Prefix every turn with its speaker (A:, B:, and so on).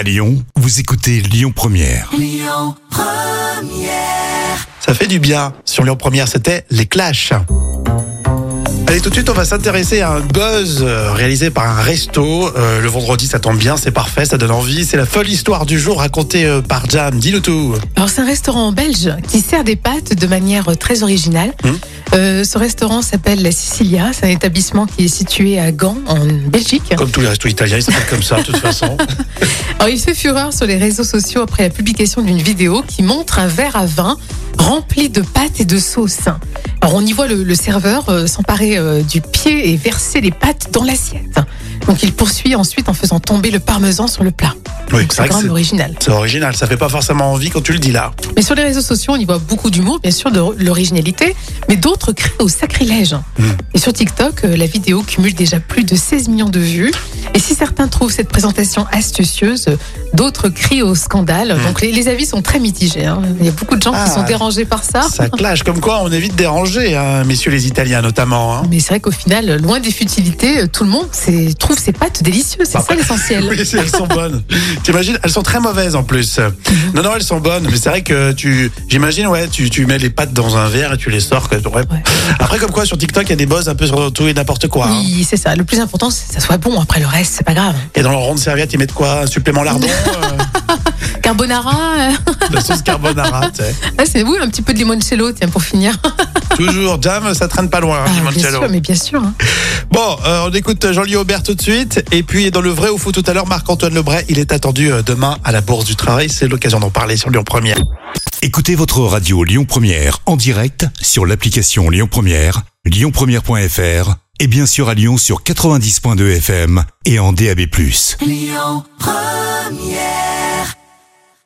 A: À Lyon, vous écoutez Lyon Première.
B: Ça fait du bien. Sur Lyon Première, c'était les Clash. Allez, tout de suite, on va s'intéresser à un buzz euh, réalisé par un resto. Euh, le vendredi, ça tombe bien, c'est parfait, ça donne envie. C'est la folle histoire du jour racontée euh, par Jam. Dis-le tout.
C: Alors c'est un restaurant belge qui sert des pâtes de manière très originale.
B: Hum.
C: Euh, ce restaurant s'appelle la Sicilia. C'est un établissement qui est situé à Gand, en Belgique.
B: Comme tous les restos italiens, ils s'appellent comme ça, de toute façon.
C: Alors il fait fureur sur les réseaux sociaux après la publication d'une vidéo qui montre un verre à vin rempli de pâtes et de sauce. Alors on y voit le, le serveur euh, s'emparer euh, du pied et verser les pâtes dans l'assiette. Donc il poursuit ensuite en faisant tomber le parmesan sur le plat.
B: Oui, c'est
C: quand même
B: c'est-
C: original.
B: c'est original. Ça fait pas forcément envie quand tu le dis là.
C: Mais sur les réseaux sociaux, on y voit beaucoup d'humour, bien sûr, de l'originalité, mais d'autres crient au sacrilège.
B: Mm.
C: Et sur TikTok, euh, la vidéo cumule déjà plus de 16 millions de vues. Et si certains trouvent cette présentation astucieuse, d'autres crient au scandale. Donc les, les avis sont très mitigés. hein. Il y a beaucoup de gens
B: Mm. Ah.
C: qui sont dérangés par ça.
B: Ça clash. Comme quoi, on évite de déranger, hein, messieurs les Italiens notamment. hein.
C: Mais c'est vrai qu'au final, loin des futilités, euh, tout le monde trouve ces pâtes délicieuses. C'est
B: Bah,
C: ça l'essentiel.
B: Oui, elles sont bonnes. T'imagines, elles sont très mauvaises en plus.
C: Mhm.
B: Non, non, elles sont bonnes. Mais c'est vrai que tu, j'imagine, ouais, tu, tu mets les pâtes dans un verre et tu les sors. ouais. Après, comme quoi, sur TikTok, il y a des buzz un peu sur tout et n'importe quoi.
C: Oui, c'est ça. Le plus important, c'est que ça soit bon. Après le reste, c'est pas grave.
B: Et dans leur ronde serviette, ils mettent quoi? Un supplément lardon? Euh,
C: Carbonara, euh,
B: La sauce carbonara, tu sais.
C: ah, c'est oui, un petit peu de limoncello, tiens, pour finir.
B: Toujours, jam, ça traîne pas loin. hein,
C: Ah, bien
B: limoncello.
C: sûr, mais bien sûr. hein.
B: Bon, euh, on écoute Jean-Louis Aubert tout de suite. Et puis, dans le vrai ou faux tout à l'heure, Marc-Antoine Lebray, il est attendu euh, demain à la Bourse du Travail. C'est l'occasion d'en parler sur Lyon Première.
A: Écoutez votre radio Lyon Première en direct sur l'application Lyon Première, lyonpremière.fr et bien sûr à Lyon sur 90.2 FM et en DAB+. yeah.